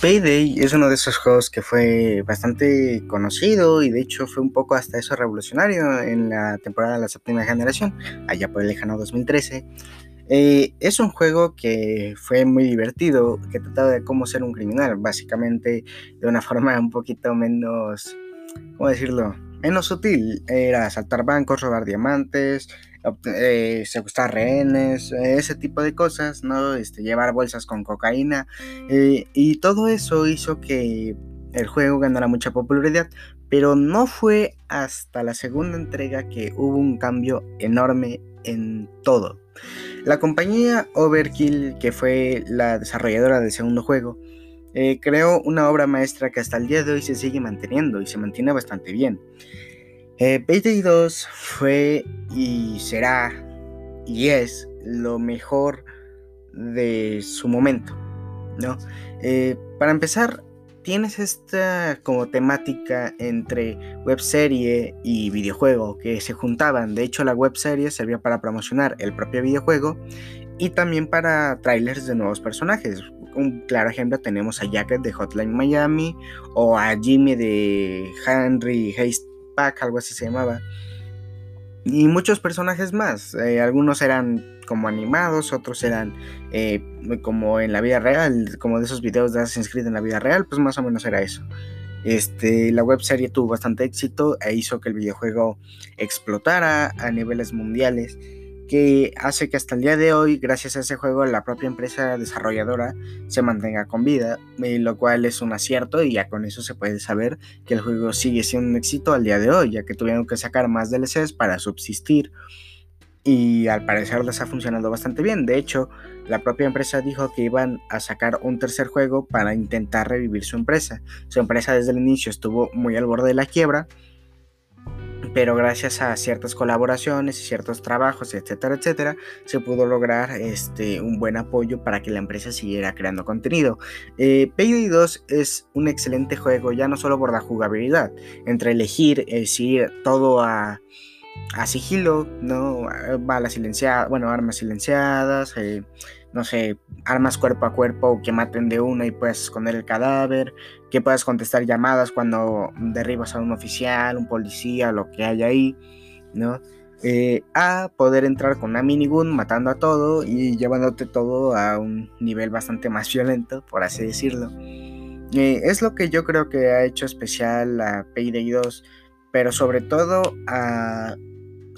Payday es uno de esos juegos que fue bastante conocido y de hecho fue un poco hasta eso revolucionario en la temporada de la séptima generación, allá por el lejano 2013. Eh, es un juego que fue muy divertido, que trataba de cómo ser un criminal, básicamente de una forma un poquito menos, ¿cómo decirlo? Menos sutil. Era asaltar bancos, robar diamantes, eh, secuestrar rehenes, ese tipo de cosas, ¿no? Este, llevar bolsas con cocaína. Eh, y todo eso hizo que el juego ganara mucha popularidad, pero no fue hasta la segunda entrega que hubo un cambio enorme en todo. La compañía Overkill, que fue la desarrolladora del segundo juego, eh, creó una obra maestra que hasta el día de hoy se sigue manteniendo y se mantiene bastante bien. Eh, Payday 2 fue y será y es lo mejor de su momento, ¿no? Eh, para empezar, tienes esta como temática entre webserie y videojuego que se juntaban. De hecho, la webserie servía para promocionar el propio videojuego y también para trailers de nuevos personajes. Un claro ejemplo tenemos a Jacket de Hotline Miami o a Jimmy de Henry Pack, algo así se llamaba. Y muchos personajes más. Eh, algunos eran como animados, otros eran eh, como en la vida real, como de esos videos de Assassin's Creed en la vida real, pues más o menos era eso. Este, la web serie tuvo bastante éxito e hizo que el videojuego explotara a niveles mundiales, que hace que hasta el día de hoy, gracias a ese juego, la propia empresa desarrolladora se mantenga con vida, lo cual es un acierto y ya con eso se puede saber que el juego sigue siendo un éxito al día de hoy, ya que tuvieron que sacar más DLCs para subsistir y al parecer les ha funcionado bastante bien. De hecho, la propia empresa dijo que iban a sacar un tercer juego para intentar revivir su empresa. Su empresa desde el inicio estuvo muy al borde de la quiebra, pero gracias a ciertas colaboraciones y ciertos trabajos, etcétera, etcétera, se pudo lograr este, un buen apoyo para que la empresa siguiera creando contenido. Eh, Payday 2 es un excelente juego, ya no solo por la jugabilidad, entre elegir eh, si todo a a sigilo, ¿no? Balas silenciadas, bueno, armas silenciadas, eh, no sé, armas cuerpo a cuerpo que maten de una y puedes esconder el cadáver, que puedas contestar llamadas cuando derribas a un oficial, un policía, lo que haya ahí, ¿no? Eh, a poder entrar con una minigun matando a todo y llevándote todo a un nivel bastante más violento, por así decirlo. Eh, es lo que yo creo que ha hecho especial a Payday 2, pero sobre todo a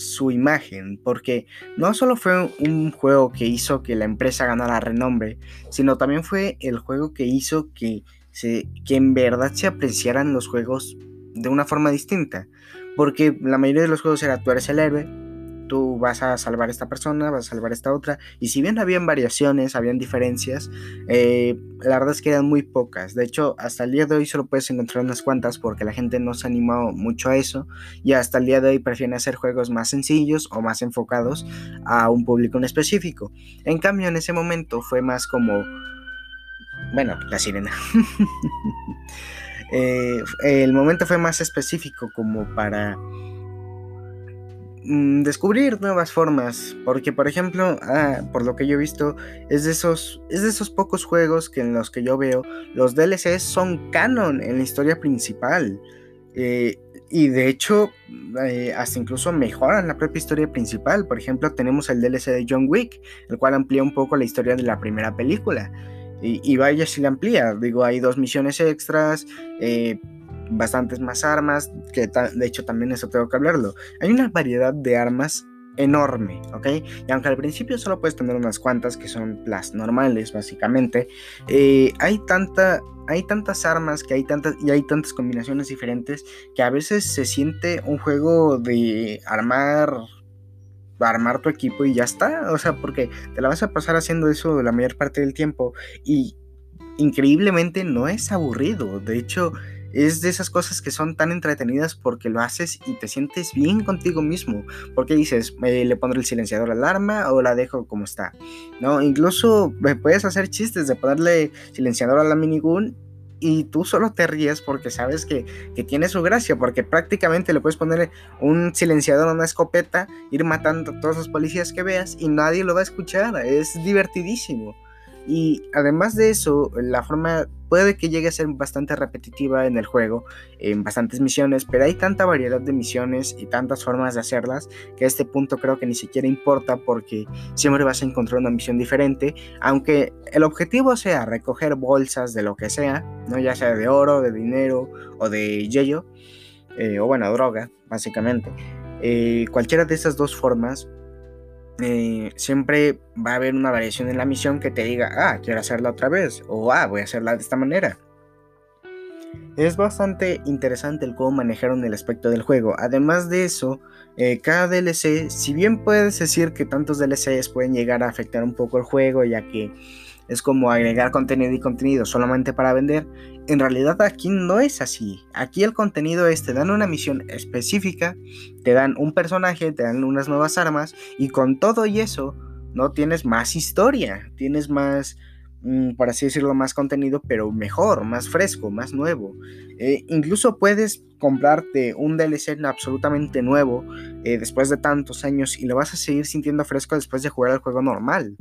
su imagen, porque no solo fue un juego que hizo que la empresa ganara renombre, sino también fue el juego que hizo que, se, que en verdad se apreciaran los juegos de una forma distinta, porque la mayoría de los juegos era tú eres el héroe, tú vas a salvar a esta persona, vas a salvar a esta otra. Y si bien habían variaciones, habían diferencias, eh, la verdad es que eran muy pocas. De hecho, hasta el día de hoy solo puedes encontrar unas cuantas porque la gente no se ha animado mucho a eso. Y hasta el día de hoy prefieren hacer juegos más sencillos o más enfocados a un público en específico. En cambio, en ese momento fue más como... Bueno, la sirena. Eh, el momento fue más específico como para Mm, descubrir nuevas formas. Porque, por ejemplo, ah, por lo que yo he visto, es de, esos, es de esos pocos juegos que en los que yo veo los DLCs son canon en la historia principal. Eh, y de hecho, eh, hasta incluso mejoran la propia historia principal. Por ejemplo, tenemos el DLC de John Wick, el cual amplía un poco la historia de la primera película. Y, vaya si la amplía. Digo, hay dos misiones extras. Eh, bastantes más armas, que de hecho también eso tengo que hablarlo. Hay una variedad de armas enorme, ¿ok? Y aunque al principio solo puedes tener unas cuantas que son las normales, básicamente, eh, hay tanta, hay tantas armas que hay tantas y hay tantas combinaciones diferentes que a veces se siente un juego de armar armar tu equipo y ya está, o sea, porque te la vas a pasar haciendo eso la mayor parte del tiempo y increíblemente no es aburrido, de hecho es de esas cosas que son tan entretenidas porque lo haces y te sientes bien contigo mismo. Porque dices, le pondré el silenciador al arma o la dejo como está. ¿No? Incluso puedes hacer chistes de ponerle silenciador a la minigun y tú solo te ríes porque sabes que, que, tiene su gracia, porque prácticamente le puedes poner un silenciador a una escopeta, ir matando a todos los policías que veas y nadie lo va a escuchar, es divertidísimo. Y además de eso, la forma puede que llegue a ser bastante repetitiva en el juego, en bastantes misiones, pero hay tanta variedad de misiones y tantas formas de hacerlas que a este punto creo que ni siquiera importa porque siempre vas a encontrar una misión diferente, aunque el objetivo sea recoger bolsas de lo que sea, ¿no? ya sea de oro, de dinero o de yello, eh, o bueno, droga, básicamente. Eh, cualquiera de esas dos formas eh, siempre va a haber una variación en la misión que te diga, ah, quiero hacerla otra vez, o ah, voy a hacerla de esta manera. Es bastante interesante el cómo manejaron el aspecto del juego. Además de eso, eh, cada DLC, si bien puedes decir que tantos DLCs pueden llegar a afectar un poco el juego, ya que es como agregar contenido y contenido solamente para vender. En realidad aquí no es así. Aquí el contenido es, te dan una misión específica, te dan un personaje, te dan unas nuevas armas y con todo y eso no tienes más historia, tienes más, mm, por así decirlo, más contenido, pero mejor, más fresco, más nuevo. Eh, incluso puedes comprarte un DLC absolutamente nuevo eh, después de tantos años y lo vas a seguir sintiendo fresco después de jugar el juego normal.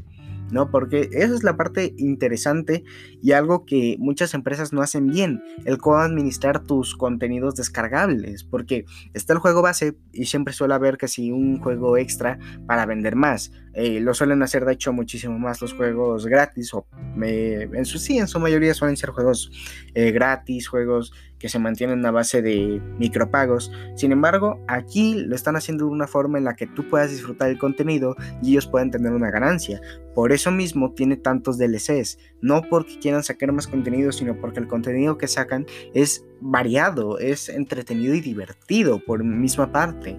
¿No? Porque esa es la parte interesante y algo que muchas empresas no hacen bien, el cómo administrar tus contenidos descargables, porque está el juego base y siempre suele haber que si un juego extra para vender más. Eh, lo suelen hacer de hecho muchísimo más los juegos gratis o en su sí, en su mayoría suelen ser juegos eh, gratis, juegos que se mantienen a base de micropagos. Sin embargo, aquí lo están haciendo de una forma en la que tú puedas disfrutar el contenido y ellos pueden tener una ganancia. Por eso mismo tiene tantos DLCs, no porque quieran sacar más contenido, sino porque el contenido que sacan es variado, es entretenido y divertido por misma parte.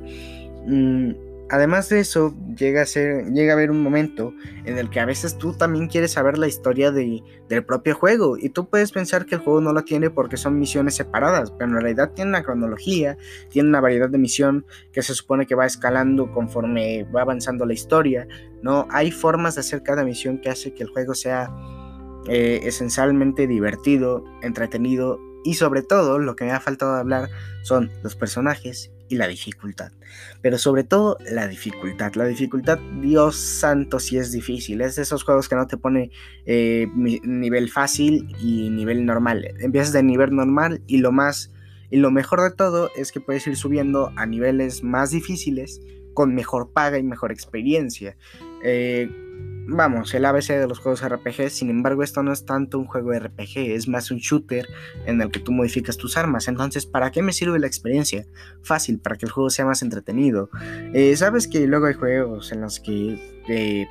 Mm, además de eso, llega a, ser, llega a haber un momento en el que a veces tú también quieres saber la historia de, del propio juego y tú puedes pensar que el juego no lo tiene porque son misiones separadas, pero en realidad tiene una cronología, tiene una variedad de misión que se supone que va escalando conforme va avanzando la historia, ¿no? Hay formas de hacer cada misión que hace que el juego sea eh, esencialmente divertido, entretenido y sobre todo lo que me ha faltado hablar son los personajes y la dificultad. Pero sobre todo la dificultad. La dificultad, Dios santo, si es difícil. Es de esos juegos que no te pone eh, nivel fácil y nivel normal. Empiezas de nivel normal y lo más... Y lo mejor de todo es que puedes ir subiendo a niveles más difíciles con mejor paga y mejor experiencia. Eh, vamos, el ABC de los juegos RPG, sin embargo esto no es tanto un juego RPG, es más un shooter en el que tú modificas tus armas, entonces ¿para qué me sirve la experiencia? Fácil, para que el juego sea más entretenido. Eh, Sabes que luego hay juegos en los que te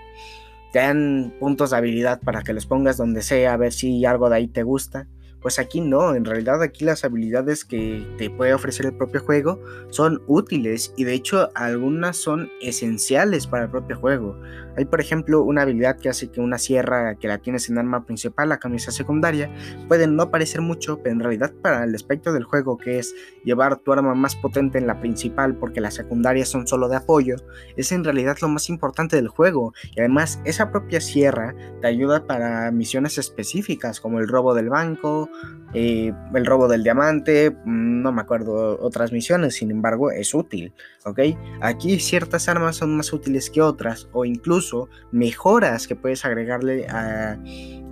dan puntos de habilidad para que los pongas donde sea, a ver si algo de ahí te gusta. Pues aquí no, en realidad aquí las habilidades que te puede ofrecer el propio juego son útiles y de hecho algunas son esenciales para el propio juego. Hay por ejemplo una habilidad que hace que una sierra que la tienes en arma principal, la camisa secundaria, puede no parecer mucho, pero en realidad para el aspecto del juego que es llevar tu arma más potente en la principal porque las secundarias son solo de apoyo, es en realidad lo más importante del juego y además esa propia sierra te ayuda para misiones específicas como el robo del banco, eh, el robo del diamante, mm, no me acuerdo otras misiones, sin embargo es útil, ¿ok? Aquí ciertas armas son más útiles que otras o incluso mejoras que puedes agregarle a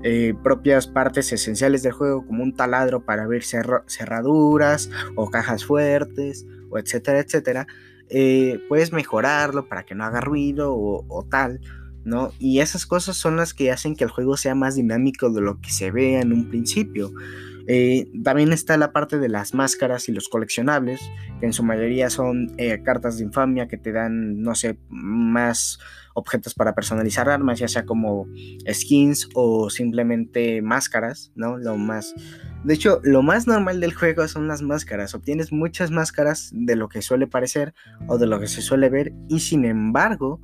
eh, propias partes esenciales del juego como un taladro para abrir cerraduras o cajas fuertes o etcétera, etcétera. Eh, puedes mejorarlo para que no haga ruido o, o tal. ¿No? Y esas cosas son las que hacen que el juego sea más dinámico de lo que se ve en un principio. Eh, también está la parte de las máscaras y los coleccionables, que en su mayoría son eh, cartas de infamia que te dan, no sé, más objetos para personalizar armas, ya sea como skins o simplemente máscaras, ¿no? Lo más... De hecho, lo más normal del juego son las máscaras. Obtienes muchas máscaras de lo que suele parecer o de lo que se suele ver y sin embargo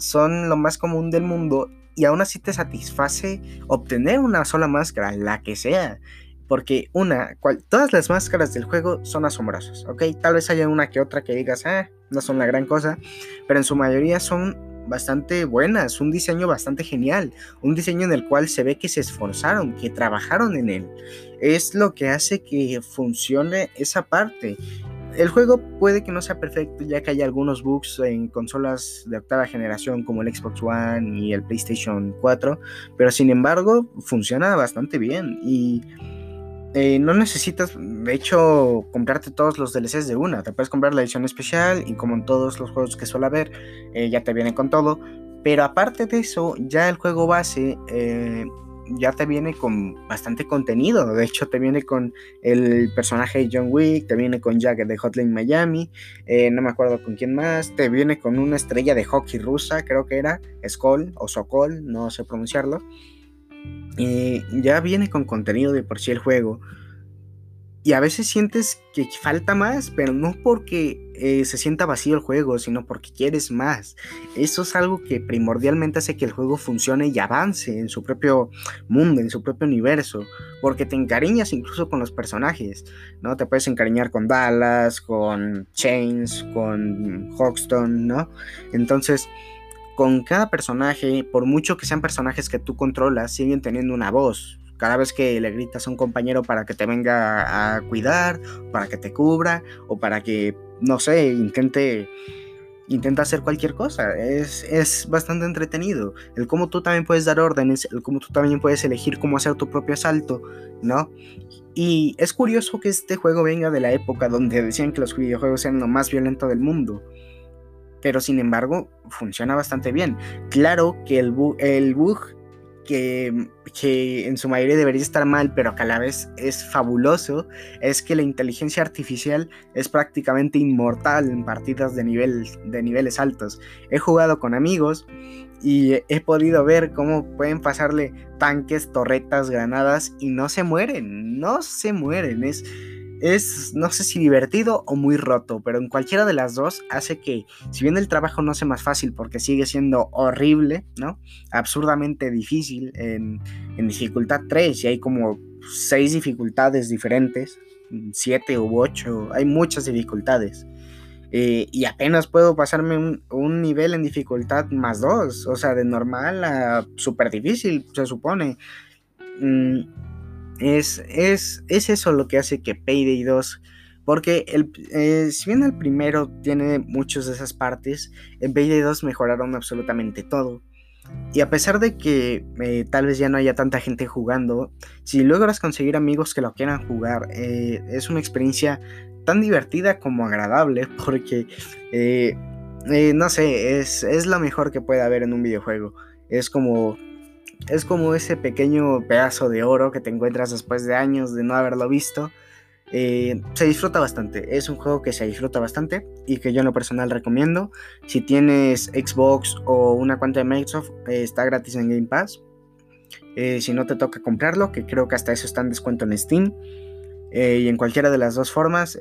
son lo más común del mundo y aún así te satisface obtener una sola máscara, la que sea. Porque una, todas las máscaras del juego son asombrosas, ¿ok? Tal vez haya una que otra que digas, ah, no son la gran cosa, pero en su mayoría son bastante buenas, un diseño bastante genial, un diseño en el cual se ve que se esforzaron, que trabajaron en él. Es lo que hace que funcione esa parte. El juego puede que no sea perfecto, ya que hay algunos bugs en consolas de octava generación como el Xbox One y el PlayStation 4, pero sin embargo funciona bastante bien y eh, no necesitas, de hecho, comprarte todos los DLCs de una. Te puedes comprar la edición especial y como en todos los juegos que suele haber, eh, ya te viene con todo. Pero aparte de eso, ya el juego base eh, ya te viene con bastante contenido. De hecho, te viene con el personaje de John Wick, te viene con Jack de Hotline Miami, no me acuerdo con quién más, te viene con una estrella de hockey rusa, creo que era, Skoll o Sokol, no sé pronunciarlo. Eh, ya viene con contenido de por sí el juego. Y a veces sientes que falta más, pero no porque eh, se sienta vacío el juego, sino porque quieres más. Eso es algo que primordialmente hace que el juego funcione y avance en su propio mundo, en su propio universo. Porque te encariñas incluso con los personajes, ¿no? Te puedes encariñar con Dallas, con Chains, con Hoxton, ¿no? Entonces con cada personaje, por mucho que sean personajes que tú controlas, siguen teniendo una voz. Cada vez que le gritas a un compañero para que te venga a cuidar, para que te cubra, o para que, no sé, intente, intenta hacer cualquier cosa. Es, es bastante entretenido. El cómo tú también puedes dar órdenes, el cómo tú también puedes elegir cómo hacer tu propio asalto, ¿no? Y es curioso que este juego venga de la época donde decían que los videojuegos eran lo más violento del mundo pero sin embargo funciona bastante bien. Claro que el, el bug que, en su mayoría debería estar mal, pero que a la vez es fabuloso, es que la inteligencia artificial es prácticamente inmortal en partidas de, nivel, de niveles altos. He jugado con amigos y he podido ver cómo pueden pasarle tanques, torretas, granadas y no se mueren, no se mueren. Es, es, no sé si divertido o muy roto, pero en cualquiera de las dos hace que, si bien el trabajo no sea más fácil porque sigue siendo horrible, ¿no? Absurdamente difícil en, dificultad 3 y hay como 6 dificultades diferentes, 7 u 8, hay muchas dificultades. Eh, y apenas puedo pasarme un, nivel en dificultad más 2, o sea, de normal a súper difícil, se supone. Mm, es, es, eso lo que hace que Payday 2 porque el, eh, si bien el primero tiene muchas de esas partes, en Payday 2 mejoraron absolutamente todo. Y a pesar de que eh, tal vez ya no haya tanta gente jugando, si logras conseguir amigos que lo quieran jugar, eh, es una experiencia tan divertida como agradable, porque, no sé, es, es lo mejor que puede haber en un videojuego. Es como es como ese pequeño pedazo de oro que te encuentras después de años de no haberlo visto. Eh, se disfruta bastante, es un juego que se disfruta bastante y que yo en lo personal recomiendo. Si tienes Xbox o una cuenta de Microsoft, eh, está gratis en Game Pass. Eh, si no te toca comprarlo, que creo que hasta eso está en descuento en Steam. y en cualquiera de las dos formas,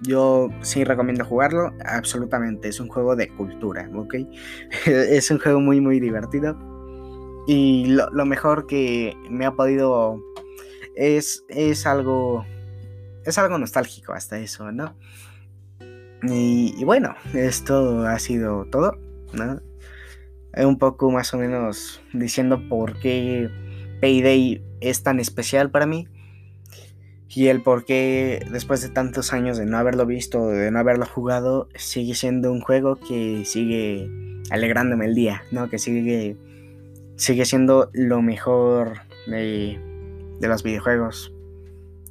yo sí recomiendo jugarlo, absolutamente. Es un juego de cultura, ¿ok? es un juego muy, muy divertido. Y lo, mejor que me ha podido es, es algo es algo nostálgico hasta eso, ¿no? Y, bueno, esto ha sido todo, ¿no? Un poco más o menos diciendo por qué Payday es tan especial para mí y el por qué después de tantos años de no haberlo visto, de no haberlo jugado, sigue siendo un juego que sigue alegrándome el día, ¿no? Que sigue sigue siendo lo mejor de, los videojuegos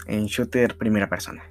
en shooter primera persona.